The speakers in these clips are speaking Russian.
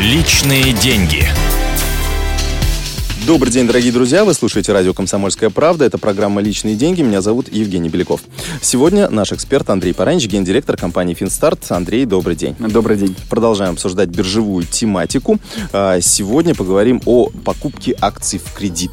Личные деньги. Добрый день, дорогие друзья. Вы слушаете радио «Комсомольская правда». Это программа «Личные деньги». Меня зовут Евгений Беляков. Сегодня наш эксперт Андрей Паранич, гендиректор компании «Финстарт». Андрей, добрый день. Добрый день. Продолжаем обсуждать биржевую тематику. А, сегодня поговорим о покупке акций в кредит.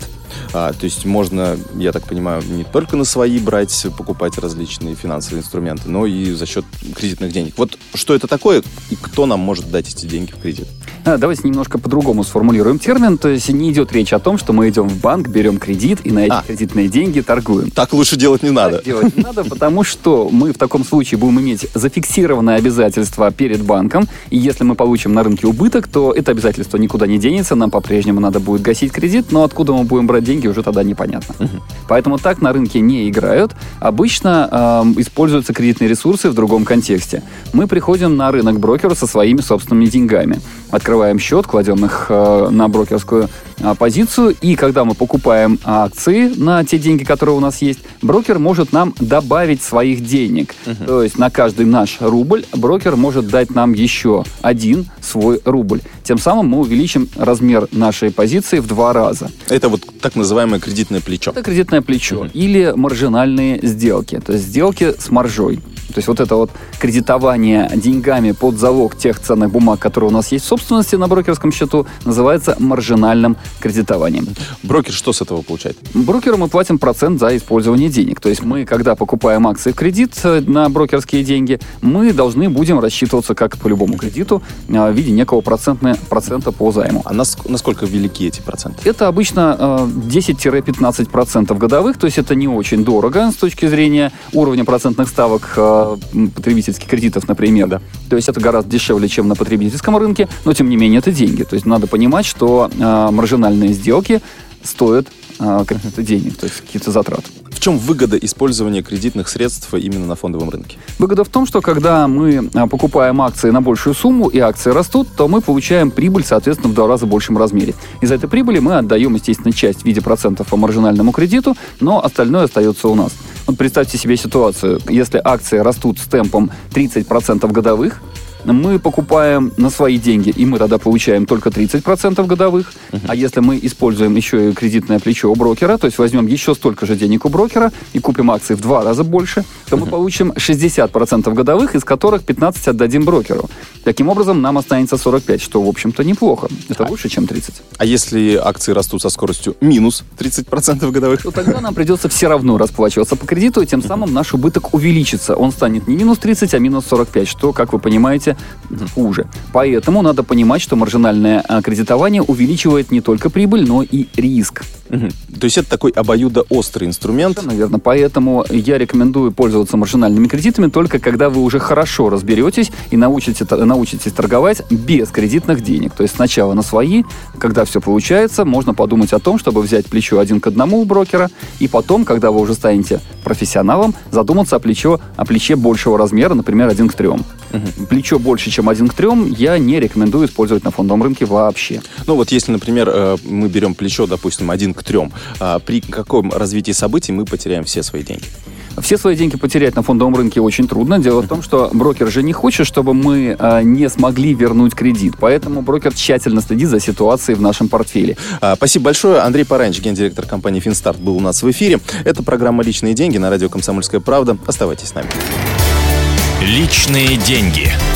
А, то есть можно, я так понимаю, не только на свои брать, покупать различные финансовые инструменты, но и за счет кредитных денег. Вот что это такое и кто нам может дать эти деньги в кредит? А, давайте немножко по-другому сформулируем термин. То есть не идет речь о том, что мы идем в банк, берем кредит и на эти а. кредитные деньги торгуем. Так лучше делать не надо. Так делать не надо, потому что мы в таком случае будем иметь зафиксированное обязательство перед банком, и если мы получим на рынке убыток, то это обязательство никуда не денется, нам по-прежнему надо будет гасить кредит, но откуда мы будем брать деньги, уже тогда непонятно. Угу. Поэтому так на рынке не играют. Обычно э, используются кредитные ресурсы в другом контексте. Мы приходим на рынок брокера со своими собственными деньгами. Открываем счет, кладем их э, на брокерскую э, позицию, и когда мы покупаем акции на те деньги, которые у нас есть, брокер может нам добавить своих денег. Угу. То есть на каждый наш рубль брокер может дать нам еще один свой рубль. Тем самым мы увеличим размер нашей позиции в два раза. Это вот так называемое кредитное плечо. Это кредитное плечо. Угу. Или маржинальные сделки. То есть сделки с маржой. То есть вот это вот кредитование деньгами под залог тех ценных бумаг, которые у нас есть в собственности на брокерском счету, называется маржинальным кредитованием. Брокер что с этого получает? Брокеру мы платим процент за использование денег. То есть мы, когда покупаем акции в кредит э, на брокерские деньги, мы должны будем рассчитываться как по любому кредиту э, в виде некого процентного, процента по займу. А насколько велики эти проценты? Это обычно 10-15% э, годовых, то есть это не очень дорого с точки зрения уровня процентных ставок потребительских кредитов, например. Да. То есть это гораздо дешевле, чем на потребительском рынке, но тем не менее это деньги. То есть надо понимать, что э, маржинальные сделки стоят э, каких-то денег, то есть какие-то затраты. В чем выгода использования кредитных средств именно на фондовом рынке? Выгода в том, что когда мы покупаем акции на большую сумму и акции растут, то мы получаем прибыль, соответственно, в два раза большем размере. Из этой прибыли мы отдаем, естественно, часть в виде процентов по маржинальному кредиту, но остальное остается у нас. Представьте себе ситуацию, если акции растут с темпом 30% годовых, мы покупаем на свои деньги, и мы тогда получаем только 30% годовых. Uh-huh. А если мы используем еще и кредитное плечо у брокера, то есть возьмем еще столько же денег у брокера и купим акции в два раза больше, то uh-huh. мы получим 60% годовых, из которых 15 отдадим брокеру. Таким образом, нам останется 45, что, в общем-то, неплохо. Это а, лучше, чем 30. А если акции растут со скоростью минус 30% годовых? То тогда нам придется все равно расплачиваться по кредиту, и тем самым наш убыток увеличится. Он станет не минус 30, а минус 45, что, как вы понимаете, хуже. Поэтому надо понимать, что маржинальное кредитование увеличивает не только прибыль, но и риск. Угу. То есть это такой обоюдоострый инструмент. Наверное, поэтому я рекомендую пользоваться маржинальными кредитами только когда вы уже хорошо разберетесь и научитесь, научитесь торговать без кредитных денег. То есть сначала на свои, когда все получается, можно подумать о том, чтобы взять плечо один к одному у брокера, и потом, когда вы уже станете профессионалом, задуматься о, плечо, о плече большего размера, например, один к трем. Угу. Плечо больше, чем один к трем, я не рекомендую использовать на фондовом рынке вообще. Ну вот если, например, э, мы берем плечо, допустим, один к трем, а при каком развитии событий мы потеряем все свои деньги? Все свои деньги потерять на фондовом рынке очень трудно. Дело в том, что брокер же не хочет, чтобы мы э, не смогли вернуть кредит. Поэтому брокер тщательно следит за ситуацией в нашем портфеле. А, спасибо большое. Андрей Паранч, гендиректор компании «Финстарт», был у нас в эфире. Это программа «Личные деньги» на радио «Комсомольская правда». Оставайтесь с нами. Личные деньги.